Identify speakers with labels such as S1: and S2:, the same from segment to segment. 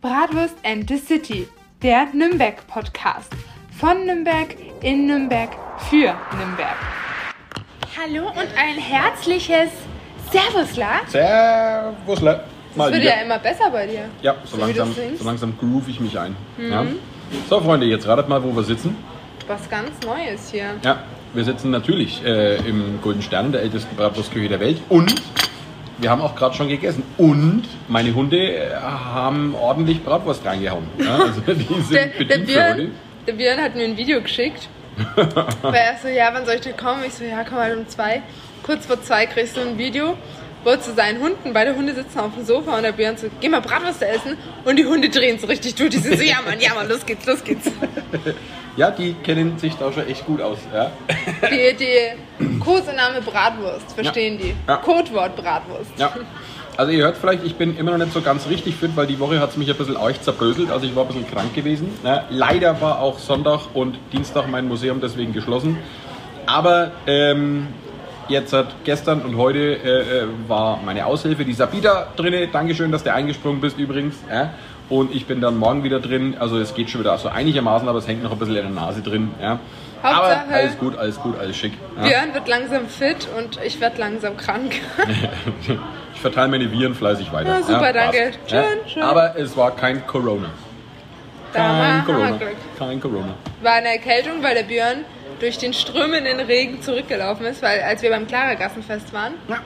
S1: Bratwurst and the City, der Nürnberg-Podcast. Von Nürnberg, in Nürnberg, für Nürnberg. Hallo und ein herzliches Servusla.
S2: Servusle.
S1: Das wird ja immer besser bei dir.
S2: Ja, so,
S1: So
S2: langsam.
S1: Mhm.
S2: so langsam groove ich mich ein. Ja. So, Freunde, jetzt ratet mal, wo wir sitzen.
S1: Was ganz Neues hier.
S2: Ja, wir sitzen natürlich äh, im Golden Stern, der ältesten Bratwurstküche der Welt. Und wir haben auch gerade schon gegessen. Und meine Hunde äh, haben ordentlich Bratwurst reingehauen. Ja, also die sind
S1: Der, der. Björn, der Björn hat mir ein Video geschickt. Weil er so, ja, wann soll ich denn kommen? Ich so, ja, komm halt um zwei. Kurz vor zwei kriegst du ein Video, wo zu seinen Hunden, beide Hunde sitzen auf dem Sofa und der Björn so, geh mal Bratwurst essen. Und die Hunde drehen so richtig durch. Die sind so, ja Mann, ja Mann, los geht's, los geht's.
S2: Ja, die kennen sich da schon echt gut aus. Ja.
S1: Die, die Kosename Bratwurst, verstehen die?
S2: Ja.
S1: Codewort Bratwurst.
S2: Ja. Also ihr hört vielleicht, ich bin immer noch nicht so ganz richtig fit, weil die Woche hat es mich ein bisschen arg zerbröselt. Also ich war ein bisschen krank gewesen. Ja, leider war auch Sonntag und Dienstag mein Museum deswegen geschlossen. Aber ähm, jetzt hat gestern und heute äh, äh, war meine Aushilfe, die Sabita, drinne. Dankeschön, dass du eingesprungen bist übrigens. Ja. Und ich bin dann morgen wieder drin. Also es geht schon wieder so einigermaßen, aber es hängt noch ein bisschen in der Nase drin. Ja. Aber
S1: Hauptsache-
S2: alles gut, alles gut, alles schick. Ja.
S1: Björn wird langsam fit und ich werde langsam krank.
S2: Ich verteile meine Viren fleißig weiter.
S1: Ja, super, danke.
S2: passt.
S1: Schön,
S2: Ja,
S1: schön.
S2: Aber es war kein Corona. Kein Corona. Kein Corona.
S1: war eine Erkältung, weil der Björn durch den strömenden Regen zurückgelaufen ist, weil als wir beim Klarergassenfest waren,
S2: Ja.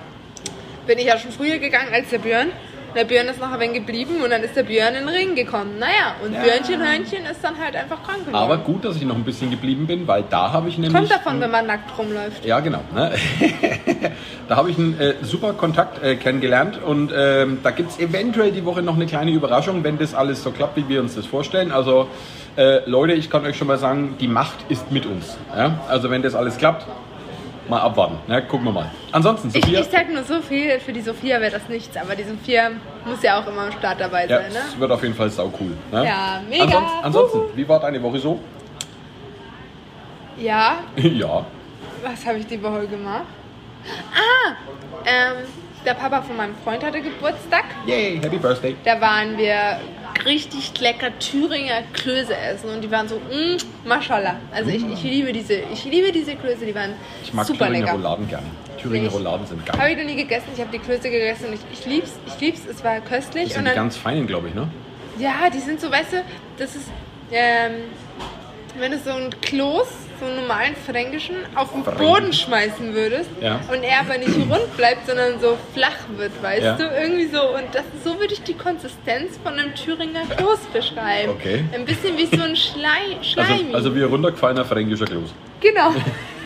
S1: bin ich ja schon früher gegangen als der Björn. Der Björn ist noch ein wenig geblieben und dann ist der Björn in den Ring gekommen. Naja, und
S2: Ja.
S1: Björnchen Hörnchen ist dann halt einfach krank geworden.
S2: Aber gut, dass ich noch ein bisschen geblieben bin, weil da habe ich nämlich...
S1: Kommt davon, wenn man nackt rumläuft.
S2: Ja, genau. Ne? da habe ich einen äh, super Kontakt äh, kennengelernt und ähm, da gibt es eventuell die Woche noch eine kleine Überraschung, wenn das alles so klappt, wie wir uns das vorstellen. Also äh, Leute, ich kann euch schon mal sagen, die Macht ist mit uns. Ja? Also wenn das alles klappt, mal abwarten. Ne? Gucken wir mal. Ansonsten,
S1: Ich,
S2: Sophia...
S1: ich sag nur so viel, für die Sophia wäre das nichts, aber die Sophia muss ja auch immer am Start dabei
S2: Ja,
S1: sein, ne?
S2: es wird auf jeden Fall sau cool. Ne?
S1: Ja, mega.
S2: Ansonsten, ansonsten
S1: Huhu.
S2: wie war deine Woche so?
S1: Ja,
S2: ja.
S1: was habe ich die Woche gemacht? Ah, ähm, der Papa von meinem Freund hatte Geburtstag.
S2: Yay, Happy Birthday.
S1: Da waren wir richtig lecker Thüringer Klöße essen und die waren so, mm, mashallah. Also ich, ich liebe diese, ich liebe diese Klöße, die waren
S2: Ich mag
S1: super
S2: Thüringer
S1: lecker.
S2: Rouladen gerne. Thüringer
S1: Ich-
S2: Rouladen sind
S1: Habe
S2: geil.
S1: ich noch nie gegessen, ich habe die Klöße gegessen und ich, ich lieb's, ich lieb's, es war köstlich und
S2: sind die
S1: dann,
S2: ganz feinen, glaube ich, ne?
S1: ja, die sind so, weißt du, das ist, ähm, wenn du so ein Kloß, so einen normalen fränkischen, auf den
S2: Fränkisch.
S1: Boden schmeißen würdest
S2: Ja.
S1: und er aber nicht rund bleibt, sondern so flach wird, weißt
S2: Ja.
S1: du, irgendwie so. Und das, so würde ich die Konsistenz von einem Thüringer Kloß beschreiben.
S2: Okay.
S1: Ein bisschen wie so ein Schlei,
S2: Also,
S1: Schleimi.
S2: also wie ein runtergefallener fränkischer Kloß.
S1: genau.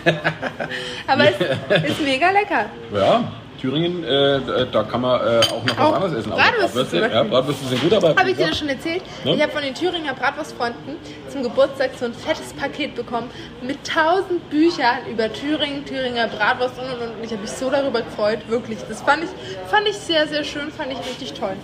S1: aber es ist mega lecker.
S2: Ja, Thüringen, äh, da kann man äh, auch noch was anderes essen.
S1: Bratwürste
S2: ja. Bratwürste sind gut, aber...
S1: Habe ich dir das schon erzählt?
S2: Ja.
S1: Ich habe von den Thüringer Bratwurstfreunden zum Geburtstag so ein fettes Paket bekommen mit tausend Büchern über Thüringen, Thüringer Bratwurst und und und. Ich habe mich so darüber gefreut, wirklich. Das fand ich, fand ich sehr, sehr schön, fand ich richtig toll.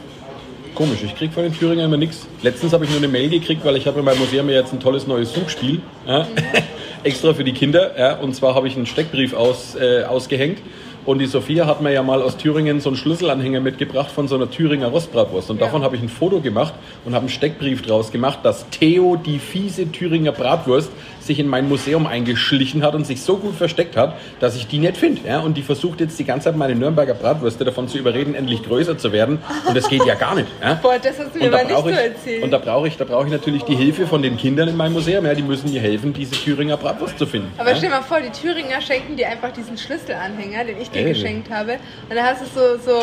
S2: Komisch, ich krieg von den Thüringern immer nichts. Letztens habe ich nur eine Mail gekriegt, weil ich habe in meinem Museum jetzt ein tolles neues Suchspiel. Ja, extra für die Kinder. Ja, und zwar habe ich einen Steckbrief aus, äh, ausgehängt. Und die Sophia hat mir ja mal aus Thüringen so einen Schlüsselanhänger mitgebracht von so einer Thüringer Rostbratwurst. Und
S1: Ja.
S2: davon habe ich ein Foto gemacht und habe einen Steckbrief draus gemacht, dass Theo, die fiese Thüringer Bratwurst, sich in mein Museum eingeschlichen hat und sich so gut versteckt hat, dass ich die nicht finde. Ja? Und die versucht jetzt die ganze Zeit meine Nürnberger Bratwürste davon zu überreden, endlich größer zu werden. Und das geht ja gar nicht. Ja?
S1: Boah, das hast du mir
S2: Und da
S1: aber nicht so
S2: brauche ich,
S1: erzählt.
S2: und da brauche ich, da brauche ich natürlich die Hilfe von den Kindern in meinem Museum. Ja, die müssen mir helfen, diese Thüringer Bratwurst zu finden.
S1: aber
S2: ja?
S1: stell mal vor, die Thüringer schenken dir einfach diesen Schlüsselanhänger, den ich dir
S2: Ey.
S1: geschenkt habe. Und da hast du so, so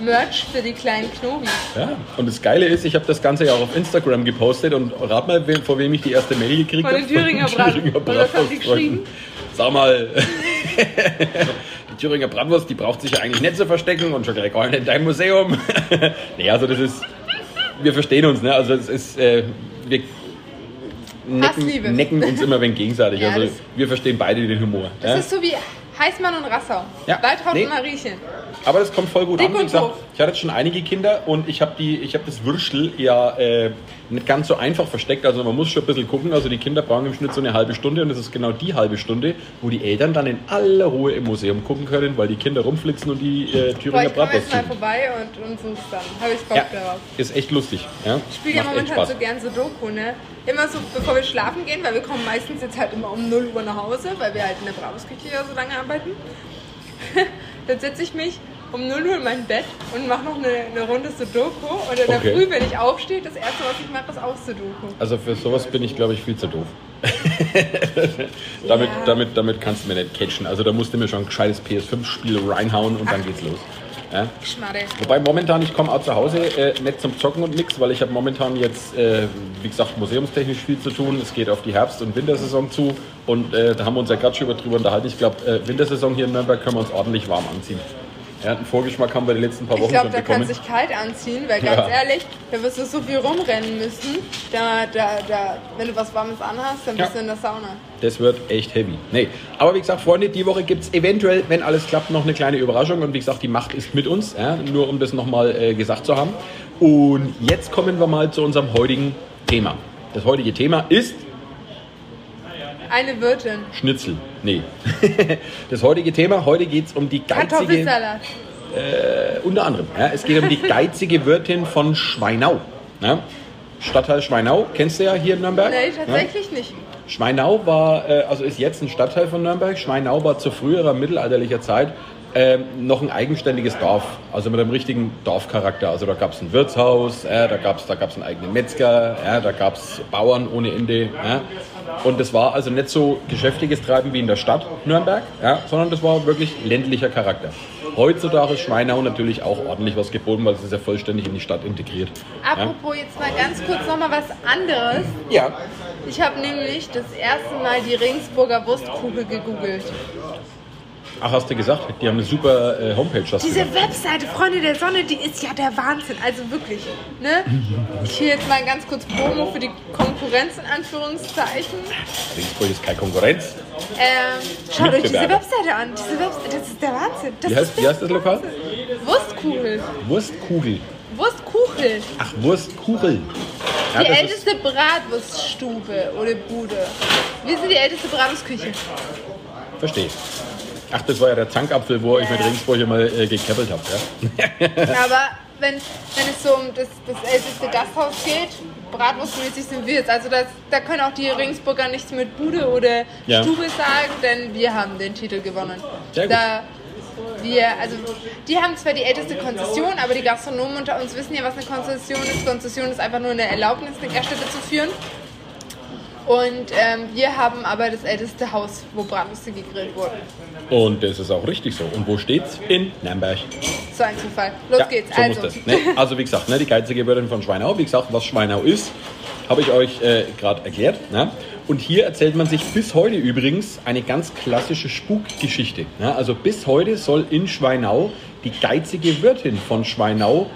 S1: Merch für die kleinen Knobis.
S2: ja. Und das Geile ist, ich habe das Ganze ja auch auf Instagram gepostet und rat mal, vor wem ich die erste Mail gekriegt
S1: Von
S2: habe.
S1: den Thüringer Brat- Und was haben die geschrieben?
S2: Sag mal, die Thüringer Bratwurst, die braucht sich ja eigentlich nicht zu verstecken und schon gleich nicht in deinem Museum. nee, also das ist, wir verstehen uns, ne? Also es ist, äh, wir necken, necken uns immer wenn gegenseitig.
S1: Ja,
S2: also wir verstehen beide den Humor.
S1: Das
S2: ja?
S1: ist so wie Heißmann und Rassau.
S2: Ja,
S1: Waldhaut
S2: nee.
S1: und Mariechen.
S2: Aber das kommt voll gut
S1: Dick
S2: an. Gesagt,
S1: doof.
S2: ich hatte jetzt schon einige Kinder und ich habe ich habe das Würstel ja äh, nicht ganz so einfach versteckt. Also man muss schon ein bisschen gucken. Also die Kinder brauchen im Schnitt so eine halbe Stunde und das ist genau die halbe Stunde, wo die Eltern dann in aller Ruhe im Museum gucken können, weil die Kinder rumflitzen und die äh, Thüringer
S1: ich komme
S2: Bratwurst
S1: jetzt mal vorbei und, und such's dann. Habe ich Bock
S2: Ja,
S1: darauf.
S2: ist echt lustig. Ja?
S1: Ich spiele ja momentan
S2: Spaß.
S1: so gern Sudoku, ne? Immer so, bevor wir schlafen gehen, weil wir kommen meistens jetzt halt immer um 0 Uhr nach Hause, weil wir halt in der Bratwurstküche ja so lange arbeiten. Dann setze ich mich um 0 Uhr in mein Bett und mache noch eine, eine Runde Sudoku. Und in der
S2: Okay.
S1: Früh, wenn ich aufstehe, das erste, was ich mache, ist auch Sudoku.
S2: Also für sowas bin ich, glaube ich, viel zu doof. damit,
S1: Ja.
S2: damit, damit kannst du mir nicht catchen. Also da musst du mir schon ein gescheites PS5-Spiel reinhauen und dann geht's los. Ja?
S1: Schmarre.
S2: Wobei momentan, ich komme auch zu Hause äh, nicht zum Zocken und nix, weil ich habe momentan jetzt, äh, wie gesagt, museumstechnisch viel zu tun. Es geht auf die Herbst- und Wintersaison zu und äh, da haben wir uns ja gerade schon drüber unterhalten. Ich glaube, äh, Wintersaison hier in Nürnberg können wir uns ordentlich warm anziehen. Ja, einen Vorgeschmack haben wir die letzten paar
S1: Ich
S2: Wochen
S1: glaube,
S2: schon
S1: da
S2: bekommen.
S1: kannst du dich kalt anziehen, weil ganz
S2: Ja.
S1: ehrlich, da wirst du so viel rumrennen müssen. Da, da, da, wenn du was Warmes anhast, dann bist
S2: Ja.
S1: du in der Sauna.
S2: Das wird echt heavy. Nee. Aber wie gesagt, Freunde, die Woche gibt es eventuell, wenn alles klappt, noch eine kleine Überraschung. Und wie gesagt, die Macht ist mit uns. Ja? Nur um das nochmal äh, gesagt zu haben. Und jetzt kommen wir mal zu unserem heutigen Thema. Das heutige Thema ist
S1: Eine Wirtin.
S2: Schnitzel. Nee. Das heutige Thema, heute geht es um die geizige... Äh, unter anderem. Ja, es geht um die geizige Wirtin von Schweinau. Ja? Stadtteil Schweinau, kennst du ja hier in Nürnberg.
S1: Nee,
S2: Ja?
S1: tatsächlich nicht.
S2: Schweinau war, äh, also ist jetzt ein Stadtteil von Nürnberg. Schweinau war zu früherer mittelalterlicher Zeit ähm, noch ein eigenständiges Dorf, also mit einem richtigen Dorfcharakter. Also da gab es ein Wirtshaus, ja, da gab es da gab's einen eigenen Metzger, ja, da gab es Bauern ohne Ende. Ja. Und das war also nicht so geschäftiges Treiben wie in der Stadt Nürnberg, ja, sondern das war wirklich ländlicher Charakter. Heutzutage ist Schweinau natürlich auch ordentlich was geboten, weil es ist ja vollständig in die Stadt integriert. Ja.
S1: Apropos jetzt mal ganz kurz nochmal was anderes.
S2: ja,
S1: Ich habe nämlich das erste Mal die Regensburger Wurstkugel gegoogelt.
S2: Ach hast du gesagt, die haben eine super äh, Homepage. Hast
S1: Diese
S2: gesagt.
S1: Webseite Freunde der Sonne, die ist ja der Wahnsinn. Also wirklich, ne? Hier jetzt mal ganz kurz Promo für die Konkurrenz in Anführungszeichen.
S2: Regensburg ist keine Konkurrenz.
S1: Ähm, schaut euch diese. Webseite an. Diese Webseite, das ist der Wahnsinn. Das
S2: Wie heißt,
S1: ist
S2: wie heißt das Lokal?
S1: Wurstkugel.
S2: Wurstkugel.
S1: Wurstkugel.
S2: Ach, Wurstkugel. Ja,
S1: Die älteste Bratwurststube oder Bude. Wir sind die älteste Bratwurstküche.
S2: verstehe. Ach, das war ja der Zankapfel, wo ich mit Regensburg immer äh, gekeppelt habe. Ja?
S1: Aber wenn, wenn es so um das, das älteste Gasthaus geht, bratwurstmäßig sind wir jetzt. Also das, da können auch die Regensburger nichts mit Bude oder
S2: Ja.
S1: Stube sagen, denn wir haben den Titel gewonnen.
S2: Sehr gut.
S1: Da wir, also die haben zwar die älteste Konzession, aber die Gastronomen unter uns wissen ja, was eine Konzession ist. Konzession ist einfach nur eine Erlaubnis, eine Gaststätte zu führen. Und ähm, wir haben aber das älteste Haus, wo Bratwürste gegrillt wurden.
S2: Und das ist auch richtig so. Und wo steht's? In Nürnberg.
S1: So ein Zufall. Los
S2: ja,
S1: geht's.
S2: So
S1: also.
S2: muss das. Ne? Also wie gesagt, ne, die geizige Wirtin von Schweinau. Wie gesagt, was Schweinau ist, habe ich euch äh, gerade erklärt. Ne? Und hier erzählt man sich bis heute übrigens eine ganz klassische Spukgeschichte. Ne? Also bis heute soll in Schweinau die geizige Wirtin von Schweinau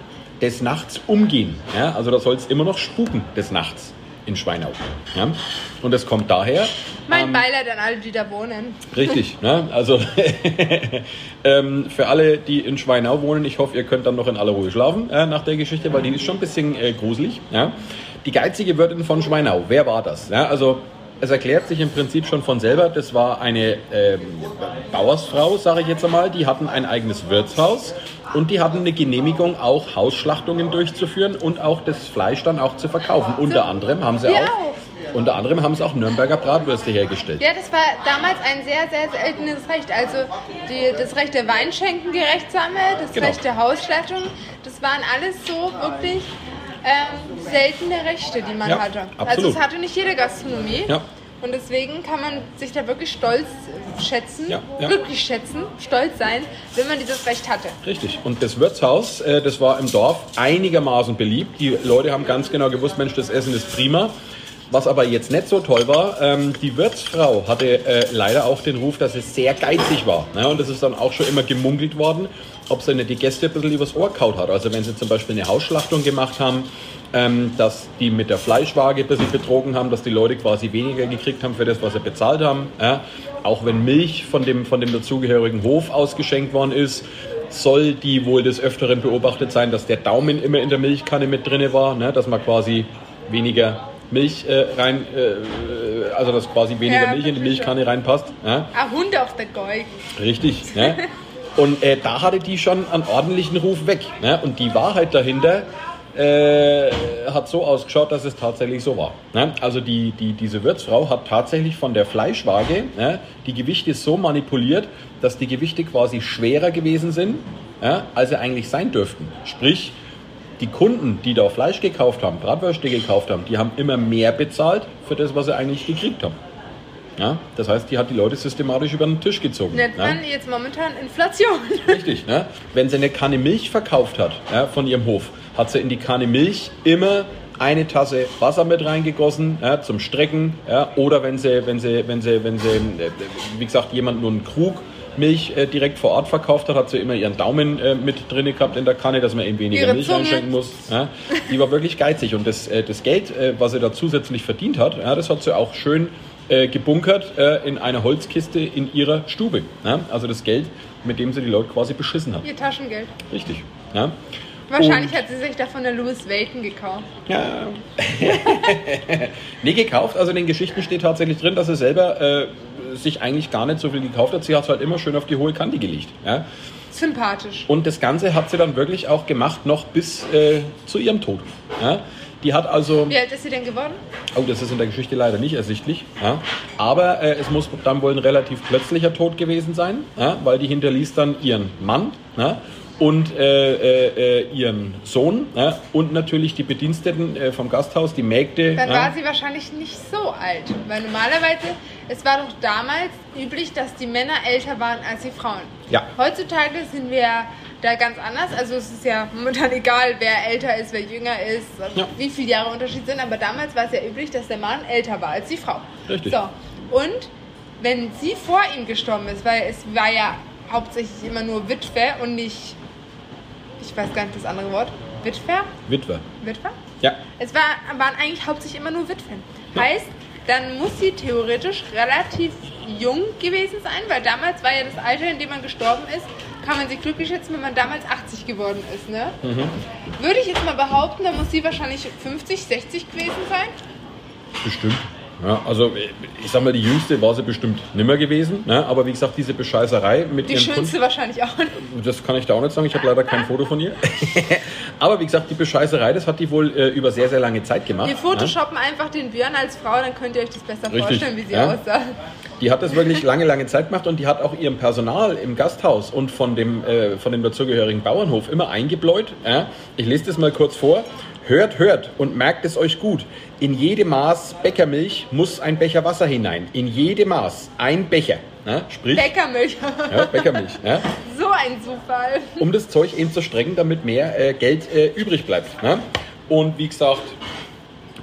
S2: des Nachts umgehen. Ja? Also da soll es immer noch spuken des Nachts in Schweinau. Ja? Und das kommt daher.
S1: Mein
S2: ähm,
S1: Beileid an alle, die da wohnen.
S2: Richtig, ne? also ähm, für alle, die in Schweinau wohnen, ich hoffe, ihr könnt dann noch in aller Ruhe schlafen äh, nach der Geschichte, weil die ist schon ein bisschen äh, gruselig. Ja? Die geizige Wirtin von Schweinau, wer war das? Ja, also es erklärt sich im Prinzip schon von selber, das war eine ähm, Bauersfrau, sage ich jetzt einmal, die hatten ein eigenes Wirtshaus und die hatten eine Genehmigung, auch Hausschlachtungen durchzuführen und auch das Fleisch dann auch zu verkaufen. Unter anderem haben sie auch, unter anderem haben sie auch Nürnberger Bratwürste hergestellt.
S1: Ja, das war damals ein sehr, sehr seltenes Recht. Also die, das Recht der Weinschenkengerechtsame, das
S2: Genau.
S1: Recht der Hausschlattung, das waren alles so wirklich ähm, seltene Rechte, die man
S2: Ja,
S1: hatte. Also
S2: absolut.
S1: es hatte nicht jede Gastronomie.
S2: Ja.
S1: Und deswegen kann man sich da wirklich stolz schätzen,
S2: Ja, ja.
S1: glücklich schätzen, stolz sein, wenn man dieses Recht hatte.
S2: Richtig. Und das Wirtshaus, äh, das war im Dorf einigermaßen beliebt. Die Leute haben ganz genau gewusst, Mensch, das Essen ist prima. Was aber jetzt nicht so toll war, ähm, die Wirtsfrau hatte äh, leider auch den Ruf, dass sie sehr geizig war. Ne? Und das ist dann auch schon immer gemunkelt worden, ob sie nicht die Gäste ein bisschen übers Ohr kaut hat. Also wenn sie zum Beispiel eine Hausschlachtung gemacht haben, ähm, dass die mit der Fleischwaage ein bisschen betrogen haben, dass die Leute quasi weniger gekriegt haben für das, was sie bezahlt haben. Ja? Auch wenn Milch von dem, von dem dazugehörigen Hof ausgeschenkt worden ist. soll die wohl des Öfteren beobachtet sein, dass der Daumen immer in der Milchkanne mit drin war, ne? dass man quasi weniger Milch äh, rein, äh, also dass quasi weniger
S1: Ja,
S2: Milch in die Milchkanne reinpasst. Ja?
S1: Ah, Hunde auf der Geige.
S2: Richtig. Ne? Und äh, da hatte die schon einen ordentlichen Ruf weg. Ne? Und die Wahrheit dahinter äh, hat so ausgeschaut, dass es tatsächlich so war. Ne? Also die, die, diese Wirtsfrau hat tatsächlich von der Fleischwaage ne, die Gewichte so manipuliert, dass die Gewichte quasi schwerer gewesen sind, ja, als sie eigentlich sein dürften. Sprich, die Kunden, die da Fleisch gekauft haben, Bratwürste gekauft haben, die haben immer mehr bezahlt für das, was sie eigentlich gekriegt haben. Ja, das heißt, die hat die Leute systematisch über den Tisch gezogen.
S1: Nennt
S2: ja.
S1: man jetzt momentan Inflation.
S2: Richtig, ne? Wenn sie eine Kanne Milch verkauft hat ja, von ihrem Hof, hat sie in die Kanne Milch immer eine Tasse Wasser mit reingegossen ja, zum Strecken. Ja, oder wenn sie, wenn sie, wenn sie, wenn sie, äh, wie gesagt, jemand nur einen Krug Milch äh, direkt vor Ort verkauft hat, hat sie immer ihren Daumen äh, mit drin gehabt in der Kanne, dass man eben weniger
S1: Ihre
S2: Milch
S1: Zunge.
S2: einschenken muss. Ja. Die war wirklich geizig und das, äh, das Geld, äh, was sie da zusätzlich verdient hat, ja, das hat sie auch schön äh, gebunkert in einer Holzkiste in ihrer Stube. Ja. Also das Geld, mit dem sie die Leute quasi beschissen hat.
S1: Ihr Taschengeld.
S2: Richtig.
S1: Wahrscheinlich
S2: Und-
S1: hat sie sich davon der Louis Welton gekauft.
S2: Ja. nee, gekauft. Also in den Geschichten steht tatsächlich drin, dass er selber äh, sich eigentlich gar nicht so viel gekauft hat. Sie hat es halt immer schön auf die hohe Kante gelegt. Ja?
S1: Sympathisch.
S2: Und das Ganze hat sie dann wirklich auch gemacht, noch bis äh, zu ihrem Tod. Ja? Die hat also.
S1: Wie alt ist sie denn geworden?
S2: Oh, das ist in der Geschichte leider nicht ersichtlich. Ja? Aber äh, es muss dann wohl ein relativ plötzlicher Tod gewesen sein, ja? weil die hinterließ dann ihren Mann ja? Und äh, äh, äh, ihren Sohn ja? und natürlich die Bediensteten äh, vom Gasthaus, die Mägde.
S1: Dann
S2: ja?
S1: war sie wahrscheinlich nicht so alt. Weil normalerweise, es war doch damals üblich, dass die Männer älter waren als die Frauen.
S2: Ja.
S1: Heutzutage sind wir da ganz anders. Also es ist ja momentan egal, wer älter ist, wer jünger ist,
S2: Ja.
S1: wie viele Jahre Unterschied sind. Aber damals war es ja üblich, dass der Mann älter war als die Frau.
S2: Richtig.
S1: So. Und wenn sie vor ihm gestorben ist, weil es war ja hauptsächlich immer nur Witwe und nicht, ich weiß gar nicht das andere Wort, Witwer?
S2: Witwe.
S1: Witwer?
S2: Ja.
S1: Es war, waren eigentlich hauptsächlich immer nur Witwen.
S2: Ja.
S1: Heißt, dann muss sie theoretisch relativ jung gewesen sein, weil damals war ja das Alter, in dem man gestorben ist, kann man sich glücklich schätzen, wenn man damals 80 geworden ist. Ne?
S2: Mhm.
S1: Würde ich jetzt mal behaupten, dann muss sie wahrscheinlich 50, 60 gewesen sein.
S2: Bestimmt. Ja, also ich sag mal, die jüngste war sie bestimmt nimmer gewesen. Ne? Aber wie gesagt, diese Bescheißerei mit
S1: Die schönste
S2: Kunden,
S1: wahrscheinlich auch nicht.
S2: das kann ich da auch nicht sagen. Ich habe leider kein Foto von ihr. aber wie gesagt, die Bescheißerei, das hat die wohl äh, über sehr, sehr lange Zeit gemacht.
S1: Wir photoshoppen einfach den Björn als Frau, dann könnt ihr euch das besser
S2: Richtig,
S1: vorstellen, wie sie
S2: ja.
S1: aussah.
S2: Die hat das wirklich lange, lange Zeit gemacht und die hat auch ihrem Personal im Gasthaus und von dem, äh, von dem dazugehörigen Bauernhof immer eingebläut. Ja? Ich lese das mal kurz vor. Hört, hört und merkt es euch gut. In jede Maß Bäckermilch muss ein Becher Wasser hinein. In jede Maß ein Becher. Ja? Sprich,
S1: Bäckermilch.
S2: ja, Bäckermilch. Ja?
S1: so ein Zufall.
S2: um das Zeug eben zu strecken, damit mehr äh, Geld äh, übrig bleibt. Ne? Und wie gesagt,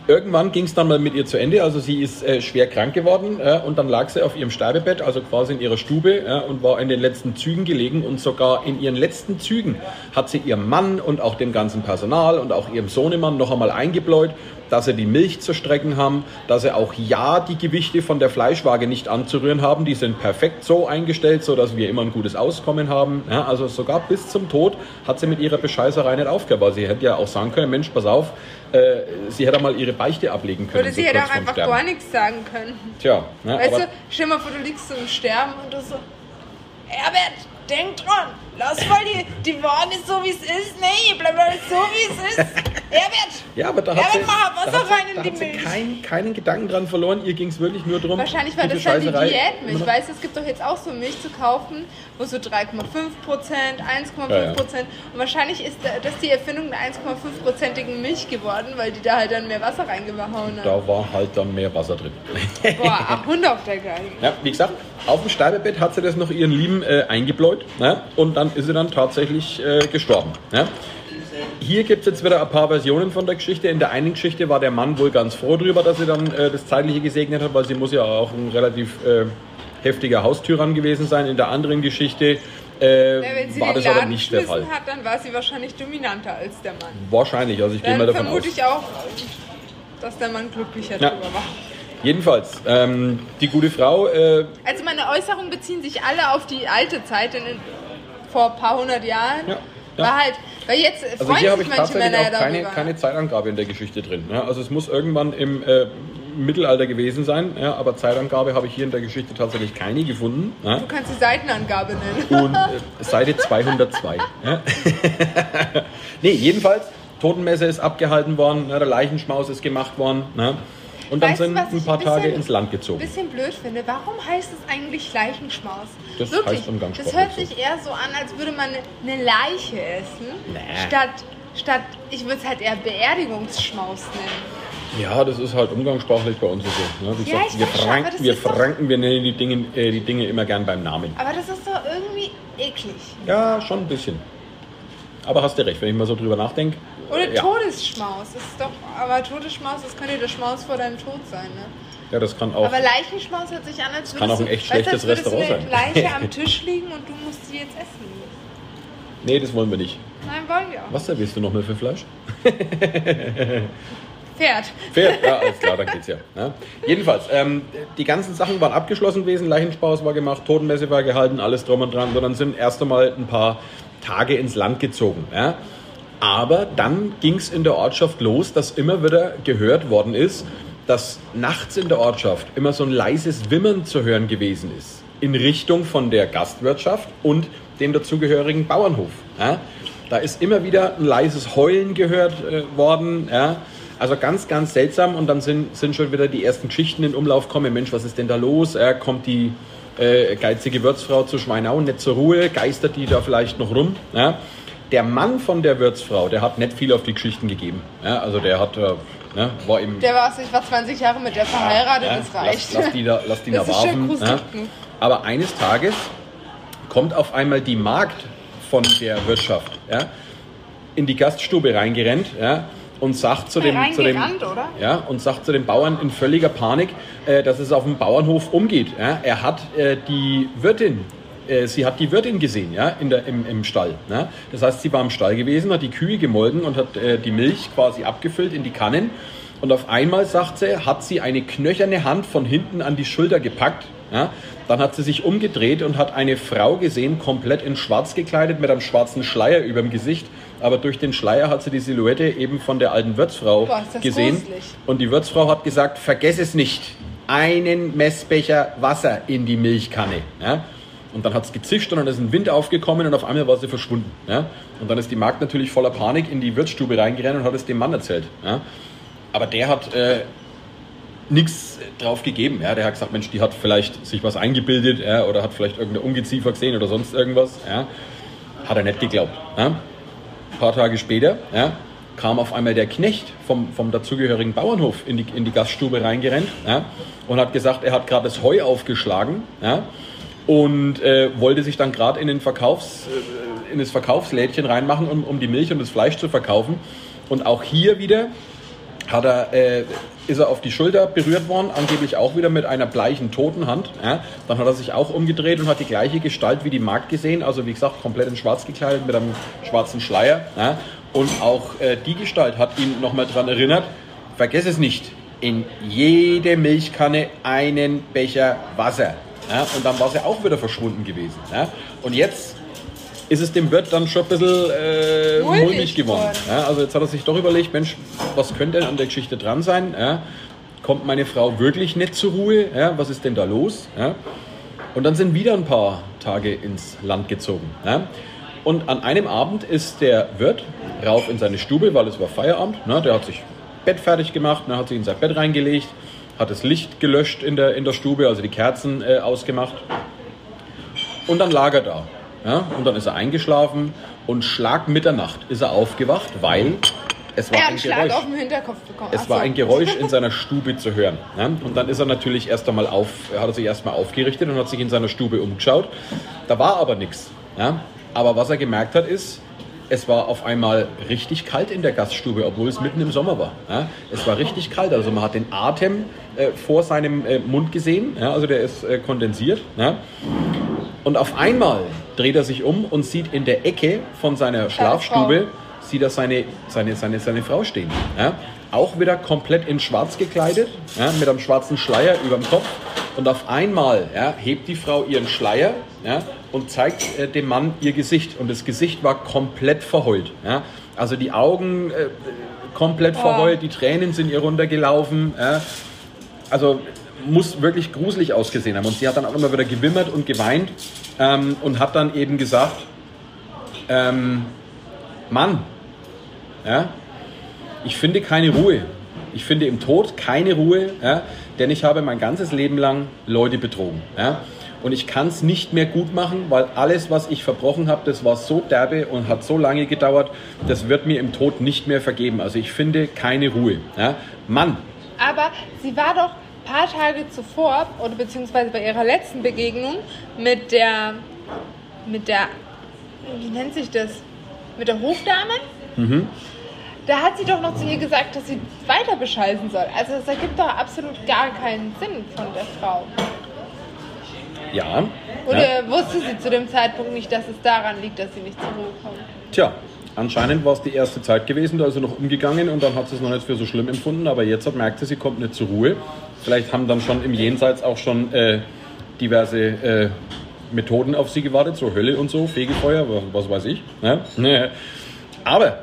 S2: irgendwann ging es dann mal mit ihr zu Ende. Also sie ist äh, schwer krank geworden äh, und dann lag sie auf ihrem Sterbebett, also quasi in ihrer Stube äh, und war in den letzten Zügen gelegen. Und sogar in ihren letzten Zügen hat sie ihrem Mann und auch dem ganzen Personal und auch ihrem Sohnemann noch einmal eingebläut, dass sie die Milch zu strecken haben, dass sie auch ja die Gewichte von der Fleischwaage nicht anzurühren haben. Die sind perfekt so eingestellt, so dass wir immer ein gutes Auskommen haben. Ja, also sogar bis zum Tod hat sie mit ihrer Bescheißerei nicht aufgehört. Weil sie hätte ja auch sagen können, Mensch, pass auf, äh, sie hätte mal ihre Beichte ablegen können.
S1: Oder sie
S2: so
S1: hätte auch einfach
S2: Sterben.
S1: gar nichts sagen können.
S2: Tja, ne,
S1: Weißt
S2: aber
S1: du, stell mal vor, du liegst so im Sterben und du so, Herbert, denk dran, lass mal die, die ist so wie es ist. Nee, bleib alles so wie es ist. Herbert,
S2: ja, aber da hat
S1: Herbert,
S2: sie,
S1: mach
S2: da
S1: Wasser
S2: hat sie,
S1: rein in
S2: da
S1: die
S2: hat sie
S1: Milch.
S2: kein, keinen Gedanken dran verloren. Ihr ging es wirklich nur darum,
S1: Wahrscheinlich war das dann die Diätmilch. Weißt du, es gibt doch jetzt auch so Milch zu kaufen, wo so 3,5 Prozent, 1,5
S2: Ja, ja.
S1: Und wahrscheinlich ist da- das die Erfindung der 1,5-prozentigen Milch geworden, weil die da halt dann mehr Wasser reingehauen haben.
S2: Da war halt dann mehr Wasser drin.
S1: Boah, ach, Hund auf der Geige.
S2: Ja, wie gesagt, auf dem Sterbebett hat sie das noch ihren Lieben äh, eingebläut ne? und dann ist sie dann tatsächlich äh, gestorben. Ne? Hier gibt es jetzt wieder ein paar Versionen von der Geschichte. In der einen Geschichte war der Mann wohl ganz froh drüber, dass sie dann äh, das Zeitliche gesegnet hat, weil sie muss ja auch ein relativ äh, heftiger Haustyrann gewesen sein. In der anderen Geschichte äh,
S1: Ja, wenn sie
S2: war das aber nicht der Fall.
S1: geschmissen hat, dann war sie wahrscheinlich dominanter als der Mann.
S2: Wahrscheinlich, also ich gehe mal
S1: Dann
S2: davon aus.
S1: vermute ich auch, dass der Mann glücklicher
S2: Ja.
S1: drüber war.
S2: Jedenfalls, ähm, die gute Frau, äh,
S1: Also meine Äußerungen beziehen sich alle auf die alte Zeit, denn vor ein paar hundert Jahren.
S2: Ja, ja.
S1: War halt, weil jetzt
S2: Also
S1: freuen
S2: hier habe
S1: sich
S2: ich
S1: manche Männer
S2: auch keine,
S1: darüber.
S2: keine Zeitangabe in der Geschichte drin. Ja, also es muss irgendwann im äh, Mittelalter gewesen sein, ja, aber Zeitangabe habe ich hier in der Geschichte tatsächlich keine gefunden. Ja.
S1: Du kannst die Seitenangabe nennen.
S2: Und äh, Seite 202. Ja. nee, jedenfalls, Totenmesse ist abgehalten worden, ne, der Leichenschmaus ist gemacht worden. Ne, und dann
S1: Weißt
S2: sind
S1: was
S2: ein
S1: ich
S2: paar
S1: ein
S2: Tage ins Land
S1: Ein
S2: gezogen.
S1: bisschen blöd finde, warum heißt es eigentlich Leichenschmaus?
S2: Das
S1: Wirklich,
S2: heißt umgangssprachlich
S1: das hört sich eher so an, als würde man eine Leiche essen,
S2: Nee.
S1: statt, statt, ich würde es halt eher Beerdigungsschmaus nennen.
S2: Ja, das ist halt umgangssprachlich bei uns so. Ne?
S1: Ja,
S2: gesagt,
S1: ich
S2: wir,
S1: schon, das
S2: wir Franken, wir nennen die Dinge, äh, die Dinge immer gern beim Namen.
S1: Aber das ist doch irgendwie eklig.
S2: Ja, schon ein bisschen. Aber hast du recht, wenn ich mal so drüber nachdenke.
S1: Oder
S2: ja.
S1: Todesschmaus. Das ist doch, aber Todesschmaus, das könnte der Schmaus vor deinem Tod sein, ne?
S2: ja, das kann auch.
S1: Aber Leichenschmaus hört sich an, als würdest
S2: kann auch ein echt
S1: weißt du,
S2: schlechtes
S1: würdest
S2: Restaurant sein.
S1: Leiche am Tisch liegen und du musst sie jetzt essen.
S2: Nee, das wollen wir nicht.
S1: Nein, wollen wir auch.
S2: Was servierst du noch mehr für Fleisch?
S1: Pferd.
S2: Pferd, ja, alles klar, dann geht's ja. Ne? Jedenfalls, ähm, die ganzen Sachen waren abgeschlossen gewesen, Leichenspaß war gemacht, Totenmesse war gehalten, alles drum und dran, sondern sind erst einmal ein paar Tage ins Land gezogen. Ja? Aber dann ging's in der Ortschaft los, dass immer wieder gehört worden ist, dass nachts in der Ortschaft immer so ein leises Wimmern zu hören gewesen ist. In Richtung von der Gastwirtschaft und dem dazugehörigen Bauernhof. Ja? Da ist immer wieder ein leises Heulen gehört äh, worden. Ja? Also ganz, ganz seltsam. Und dann sind, sind schon wieder die ersten Geschichten in Umlauf gekommen. Mensch, was ist denn da los? Ja, kommt die äh, geizige Wirtsfrau zu Schweinau nicht zur Ruhe? Geistert die da vielleicht noch rum? Ja? Der Mann von der Wirtsfrau, der hat nicht viel auf die Geschichten gegeben. Ja? Also der hat, äh, ne, war im
S1: Der war, ich war 20 Jahre mit der verheiratet,
S2: ja,
S1: das reicht.
S2: Lass, lass die da, lass die
S1: Das
S2: da warten. Ja. Aber eines Tages kommt auf einmal die Magd von der Wirtschaft ja, in die Gaststube reingerannt ja, und sagt zu dem, zu dem
S1: oder?
S2: ja, und sagt zu den Bauern in völliger Panik, äh, dass es auf dem Bauernhof umgeht. Ja. Er hat äh, die Wirtin, äh, sie hat die Wirtin gesehen, ja, in der, im, im Stall. Ja. Das heißt, sie war im Stall gewesen, hat die Kühe gemolken und hat äh, die Milch quasi abgefüllt in die Kannen. Und auf einmal, sagt sie, hat sie eine knöcherne Hand von hinten an die Schulter gepackt. Ja. Dann hat sie sich umgedreht und hat eine Frau gesehen, komplett in schwarz gekleidet, mit einem schwarzen Schleier über dem Gesicht. Aber durch den Schleier hat sie die Silhouette eben von der alten Wirtsfrau
S1: Boah,
S2: gesehen.
S1: gruselig.
S2: Und die Wirtsfrau hat gesagt, vergess es nicht, einen Messbecher Wasser in die Milchkanne. Ja? Und dann hat es gezischt und dann ist ein Wind aufgekommen und auf einmal war sie verschwunden. Ja? Und dann ist die Magd natürlich voller Panik in die Wirtsstube reingerannt und hat es dem Mann erzählt. Ja? Aber der hat äh, nichts drauf gegeben. Ja? Der hat gesagt, Mensch, die hat vielleicht sich was eingebildet ja? oder hat vielleicht irgendeine Ungeziefer gesehen oder sonst irgendwas. Ja? Hat er nicht geglaubt. Ja? Ein paar Tage später ja, kam auf einmal der Knecht vom, vom dazugehörigen Bauernhof in die, in die Gaststube reingerannt ja, und hat gesagt, er hat gerade das Heu aufgeschlagen ja, und äh, wollte sich dann gerade in, Verkaufs, äh, in das Verkaufslädchen reinmachen, um, um die Milch und das Fleisch zu verkaufen. Und auch hier wieder hat er, äh, ist er auf die Schulter berührt worden, angeblich auch wieder mit einer bleichen Totenhand. Ja. Dann hat er sich auch umgedreht und hat die gleiche Gestalt wie die Magd gesehen, also wie gesagt, komplett in schwarz gekleidet mit einem schwarzen Schleier. Ja. Und auch äh, die Gestalt hat ihn nochmal daran erinnert, vergess es nicht, in jede Milchkanne einen Becher Wasser. Ja. Und dann war sie auch wieder verschwunden gewesen. Und jetzt ist es dem Wirt dann schon ein bisschen äh,
S1: Mulmig
S2: mulmig geworden. Ja, also jetzt hat er sich doch überlegt, Mensch, was könnte denn an der Geschichte dran sein? Ja? Kommt meine Frau wirklich nicht zur Ruhe? Ja? Was ist denn da los? Und dann sind wieder ein paar Tage ins Land gezogen. Und an einem Abend ist der Wirt rauf in seine Stube, weil es war Feierabend. Ne? Der hat sich Bett fertig gemacht, ne? hat sich in sein Bett reingelegt, hat das Licht gelöscht in der, in der Stube, also die Kerzen äh, ausgemacht. Und dann lag er da. Ja? Und dann ist er eingeschlafen und schlag Mitternacht ist er aufgewacht, weil es war
S1: Er hat
S2: ein Geräusch.
S1: auf den Hinterkopf bekommen.
S2: Es war
S1: so.
S2: ein Geräusch in seiner Stube zu hören. Ja? Und dann ist er natürlich erst einmal auf, hat er sich erstmal aufgerichtet und hat sich in seiner Stube umgeschaut. Da war aber nichts. Ja? Aber was er gemerkt hat, ist, es war auf einmal richtig kalt in der Gaststube, obwohl es mitten im Sommer war. Ja? Es war richtig kalt, also man hat den Atem äh, vor seinem äh, Mund gesehen, ja? also der ist äh, kondensiert. Ja? Und auf einmal dreht er sich um und sieht in der Ecke von seiner Schlafstube, sieht er seine, seine, seine, seine Frau stehen. Ja? Auch wieder komplett in schwarz gekleidet, ja? mit einem schwarzen Schleier über dem Kopf. Und auf einmal ja, hebt die Frau ihren Schleier ja, und zeigt äh, dem Mann ihr Gesicht. Und das Gesicht war komplett verheult. Ja. Also die Augen äh, komplett verheult, die Tränen sind ihr runtergelaufen. Ja. Also muss wirklich gruselig ausgesehen haben. Und sie hat dann auch immer wieder gewimmert und geweint ähm, und hat dann eben gesagt, ähm, Mann, ja, ich finde keine Ruhe. Ich finde im Tod keine Ruhe, ja, denn ich habe mein ganzes Leben lang Leute betrogen. Ja. Und ich kann es nicht mehr gut machen, weil alles, was ich verbrochen habe, das war so derbe und hat so lange gedauert, das wird mir im Tod nicht mehr vergeben. Also ich finde keine Ruhe. Ja. Mann,
S1: Aber sie war doch paar Tage zuvor, oder beziehungsweise bei ihrer letzten Begegnung mit der, mit der, wie nennt sich das? Mit der Hofdame?
S2: Mhm.
S1: Da hat sie doch noch zu ihr gesagt, dass sie weiter bescheißen soll. Also das ergibt doch absolut gar keinen Sinn von der Frau.
S2: ja.
S1: Oder
S2: ja.
S1: wusste sie zu dem Zeitpunkt nicht, dass es daran liegt, dass sie nicht zur Ruhe kommt?
S2: Tja, anscheinend war es die erste Zeit gewesen, da ist sie noch umgegangen und dann hat sie es noch nicht für so schlimm empfunden, aber jetzt hat, merkt sie, sie kommt nicht zur Ruhe. Vielleicht haben dann schon im Jenseits auch schon äh, diverse äh, Methoden auf sie gewartet, so Hölle und so, Fegefeuer, was, weiß ich. Ne? Aber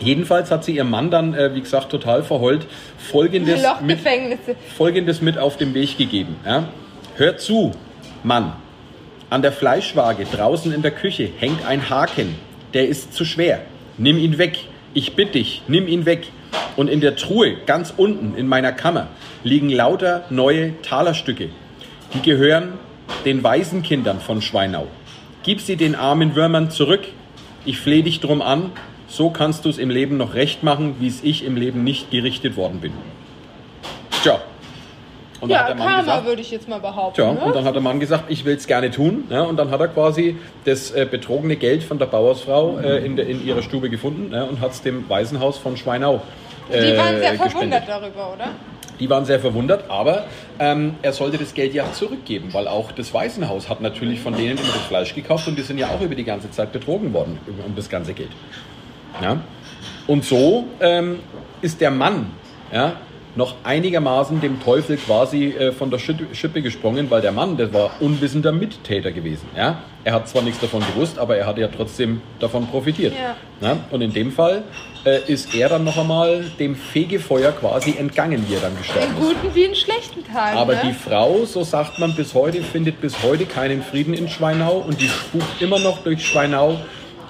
S2: jedenfalls hat sie ihrem Mann dann, äh, wie gesagt, total verheult folgendes mit. Folgendes mit auf den Weg gegeben. Ja? Hör zu, Mann. An der Fleischwaage draußen in der Küche hängt ein Haken. Der ist zu schwer. Nimm ihn weg. Ich bitte dich, nimm ihn weg. Und in der Truhe ganz unten in meiner Kammer liegen lauter neue Talerstücke. Die gehören den Waisenkindern von Schweinau. Gib sie den armen Würmern zurück. Ich flehe dich drum an. So kannst du es im Leben noch recht machen, wie es ich im Leben nicht gerichtet worden bin. Tja. Und
S1: Ja, Karma
S2: gesagt,
S1: würde ich jetzt mal behaupten.
S2: Tja,
S1: ne?
S2: und dann hat der Mann gesagt, ich will es gerne tun. Ja, und dann hat er quasi das äh, betrogene Geld von der Bauersfrau äh, in, der, in ihrer Stube gefunden ja, und hat es dem Waisenhaus von Schweinau äh,
S1: Die waren sehr
S2: gespendet.
S1: verwundert darüber, oder?
S2: Die waren sehr verwundert, aber ähm, er sollte das Geld ja zurückgeben, weil auch das Waisenhaus hat natürlich von denen immer das Fleisch gekauft und die sind ja auch über die ganze Zeit betrogen worden um- um das ganze Geld. Ja? Und so ähm, ist der Mann ja, noch einigermaßen dem Teufel quasi äh, von der Schippe, gesprungen, weil der Mann, der war unwissender Mittäter gewesen. Ja? Er hat zwar nichts davon gewusst, aber er hatte ja trotzdem davon profitiert.
S1: Ja.
S2: Ja? Und in dem Fall äh, ist er dann noch einmal dem Fegefeuer quasi entgangen, wie er dann gestorben
S1: In
S2: ist.
S1: guten wie in schlechten Tagen.
S2: Aber
S1: ne?
S2: die Frau, so sagt man bis heute, findet bis heute keinen Frieden in Schweinau und die spukt immer noch durch Schweinau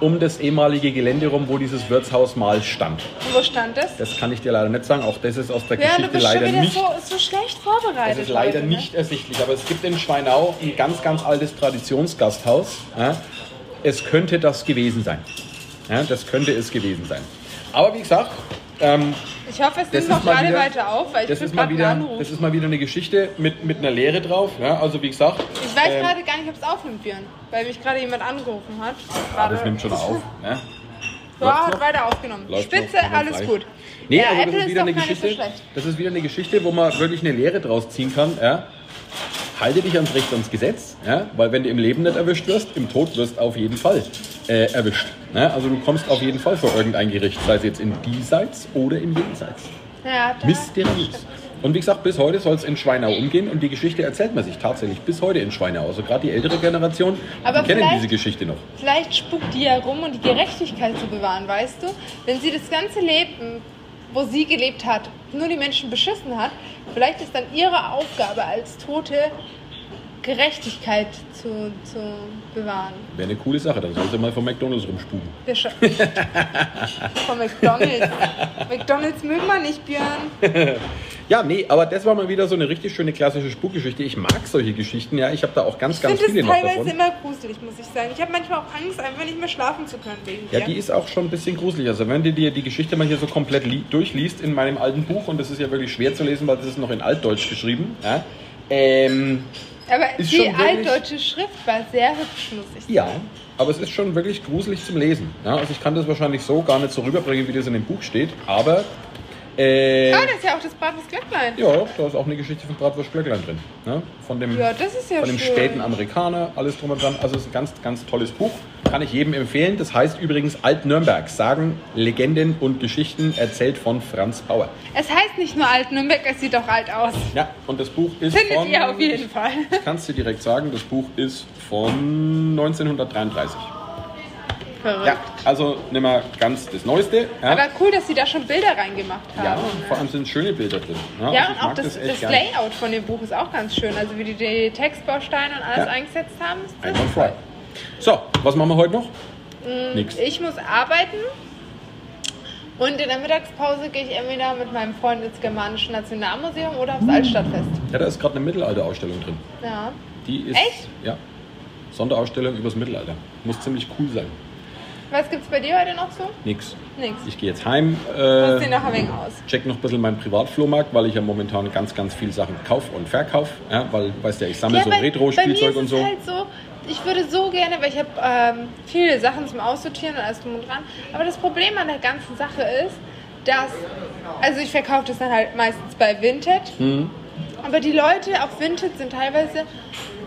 S2: um das ehemalige Gelände rum, wo dieses Wirtshaus mal stand.
S1: Und wo stand das?
S2: Das kann ich dir leider nicht sagen. Auch das ist aus der
S1: Ja, du
S2: Geschichte
S1: bist schon
S2: leider
S1: wieder
S2: nicht.
S1: so, so schlecht
S2: Das
S1: vorbereitet.
S2: ist leider
S1: heute, ne?
S2: nicht ersichtlich. Aber es gibt in Schweinau ein ganz, ganz altes Traditionsgasthaus. Ja. Es könnte das gewesen sein. Ja, das könnte es gewesen sein. Aber wie gesagt, ähm,
S1: Ich hoffe, es
S2: das
S1: nimmt noch gerade weiter auf, weil ich
S2: das ist, mal wieder, das ist mal wieder eine Geschichte mit, mit einer Lehre drauf. Ja, also wie gesagt,
S1: weiß
S2: ähm,
S1: gerade gar nicht, ob es aufnimmt, Björn, weil mich gerade jemand angerufen hat.
S2: Ah, das nimmt schon auf. Ja.
S1: Ja, hat weiter aufgenommen.
S2: Läuft
S1: Spitze,
S2: noch,
S1: alles gut.
S2: Nee,
S1: ja,
S2: also
S1: Apple
S2: das ist wieder eine
S1: so
S2: Geschichte.
S1: schlecht.
S2: Das ist wieder eine Geschichte, wo man wirklich eine Lehre draus ziehen kann. Ja? Halte dich ans Recht ans Gesetz, ja? weil wenn du im Leben nicht erwischt wirst, im Tod wirst du auf jeden Fall äh, erwischt. Ja? Also du kommst auf jeden Fall vor irgendein Gericht, sei es jetzt in diesseits oder im jenseits.
S1: Ja,
S2: Mysteriös. Und wie gesagt, bis heute soll es in Schweinau umgehen und die Geschichte erzählt man sich tatsächlich bis heute in Schweinau. Also gerade die ältere Generation,
S1: Aber
S2: die kennen diese Geschichte noch.
S1: Vielleicht spuckt die ja rum, um die Gerechtigkeit zu bewahren, weißt du? Wenn sie das ganze Leben, wo sie gelebt hat, nur die Menschen beschissen hat, vielleicht ist dann ihre Aufgabe als Tote, Gerechtigkeit zu, zu bewahren.
S2: Wäre eine coole Sache, dann soll sie mal von McDonalds
S1: scha- Von McDonalds. McDonalds mögen wir nicht, Björn.
S2: Ja, nee, aber das war mal wieder so eine richtig schöne klassische Spukgeschichte. Ich mag solche Geschichten, ja. Ich habe da auch ganz,
S1: Ich
S2: ganz
S1: finde
S2: viele
S1: es
S2: noch
S1: teilweise
S2: davon.
S1: immer gruselig, muss ich sagen. Ich habe manchmal auch Angst, einfach nicht mehr schlafen zu können wegen
S2: Ja,
S1: dir.
S2: die ist auch schon ein bisschen gruselig. Also wenn du dir die Geschichte mal hier so komplett li- durchliest in meinem alten Buch, und das ist ja wirklich schwer zu lesen, weil das ist noch in Altdeutsch geschrieben, ja, ähm,
S1: Aber die altdeutsche Schrift war sehr hübsch, muss ich sagen.
S2: ja, aber es ist schon wirklich gruselig zum Lesen. Ja, also ich kann das wahrscheinlich so gar nicht so rüberbringen, wie das in dem Buch steht, aber Äh,
S1: Ah, das ist ja auch das Bratwurst Glöcklein.
S2: ja, da ist auch eine Geschichte von Bratwurst Glöcklein drin. Ne? Von dem,
S1: Ja, das ist ja
S2: von dem
S1: schön.
S2: späten Amerikaner, alles drum und dran. Also es ist ein ganz, ganz tolles Buch. Kann ich jedem empfehlen. Das heißt übrigens Alt-Nürnberg. Sagen, Legenden und Geschichten erzählt von Franz Bauer.
S1: Es heißt nicht nur Alt-Nürnberg, es sieht doch alt aus.
S2: Ja, und das Buch ist
S1: Findet
S2: von...
S1: ihr auf jeden Fall.
S2: Ich kann es dir direkt sagen, das Buch ist von 1933.
S1: Verrückt.
S2: Ja, also nicht mehr ganz das Neueste. Ja,
S1: Aber cool, dass sie da schon Bilder reingemacht
S2: ja
S1: haben.
S2: vor allem sind schöne Bilder drin. Ja,
S1: Ja,
S2: also
S1: und auch das, das
S2: gern.
S1: Layout von dem Buch ist auch ganz schön. Also wie die, die Textbausteine und alles
S2: Ja.
S1: eingesetzt haben. Das
S2: Einwandfrei. So, was machen wir heute noch?
S1: Mm,
S2: Nix.
S1: Ich muss arbeiten. Und in der Mittagspause gehe ich entweder mit meinem Freund ins Germanische Nationalmuseum oder aufs Altstadtfest.
S2: Ja, da ist gerade eine Mittelalterausstellung drin.
S1: Ja.
S2: Die ist,
S1: Echt?
S2: Ja. Sonderausstellung übers Mittelalter. Muss ziemlich cool sein.
S1: Was gibt's bei dir heute noch so?
S2: Nix.
S1: Nix.
S2: Ich gehe jetzt heim,
S1: Du
S2: äh,
S1: sehen noch ein wenig aus.
S2: check noch ein bisschen meinen Privatflohmarkt, weil ich ja momentan ganz, ganz viel Sachen kaufe und verkaufe. Ja, weil, weißt ja, ich sammle so
S1: bei mir
S2: Retro-Spielzeug und
S1: es
S2: so.
S1: Halt so. Ich würde so gerne, weil ich habe ähm, viele Sachen zum Aussortieren und alles drum und dran. Aber das Problem an der ganzen Sache ist, dass, also ich verkaufe das dann halt meistens bei Vinted.
S2: Mhm.
S1: Aber die Leute auf Vinted sind teilweise,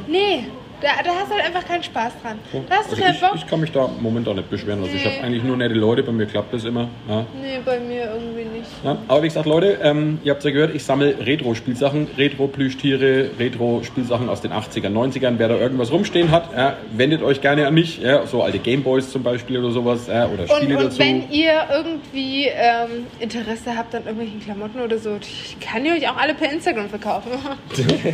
S1: nee, da, da hast du halt einfach keinen Spaß dran. Da hast du
S2: Also
S1: keinen
S2: ich,
S1: Bock.
S2: ich kann mich da momentan nicht beschweren. Also ich
S1: Nee.
S2: habe eigentlich nur nette Leute, bei mir klappt das immer. Ja.
S1: Nee, bei mir irgendwie nicht.
S2: Ja, aber wie gesagt, Leute, ähm, ihr habt es ja gehört, ich sammle Retro-Spielsachen, Retro-Plüschtiere, Retro-Spielsachen aus den 80ern, 90ern. Wer da irgendwas rumstehen hat, ja, wendet euch gerne an mich. Ja, so alte Gameboys zum Beispiel oder sowas. Ja, oder
S1: Und,
S2: Spiele
S1: und
S2: dazu.
S1: wenn ihr irgendwie ähm, Interesse habt an irgendwelchen Klamotten oder so, ich kann die euch auch alle per Instagram verkaufen.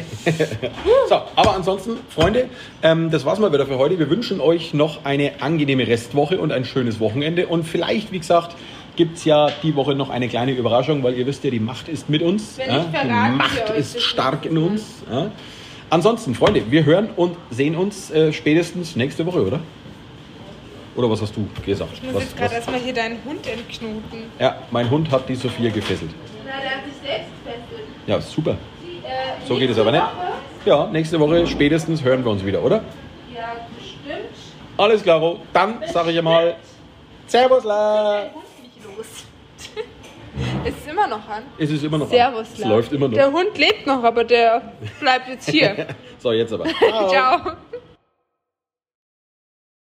S2: So, aber ansonsten, Freunde, ähm, das war's mal wieder für heute. Wir wünschen euch noch eine angenehme Restwoche und ein schönes Wochenende. Und vielleicht, wie gesagt, gibt's ja die Woche noch eine kleine Überraschung, weil ihr wisst ja, die Macht ist mit uns.
S1: Wenn
S2: ja? Die Macht ist stark in uns. Ja? Ansonsten, Freunde, wir hören und sehen uns äh, spätestens nächste Woche, oder? Oder was hast du gesagt?
S1: Ich muss
S2: was,
S1: jetzt gerade erstmal hier deinen Hund entknoten.
S2: Ja, mein Hund hat die Sophia gefesselt.
S1: Na, der hat sich selbst gefesselt.
S2: Ja, super.
S1: Äh,
S2: So geht es aber nicht. Ja, nächste Woche spätestens hören wir uns wieder, oder?
S1: Ja, bestimmt.
S2: Alles klaro. Dann sage ich mal
S1: Hund nicht los. Ist immer noch an.
S2: Es ist immer noch an.
S1: Servus,
S2: Es läuft immer noch.
S1: Der Hund lebt noch, aber der bleibt jetzt hier.
S2: So, jetzt aber.
S1: Ciao.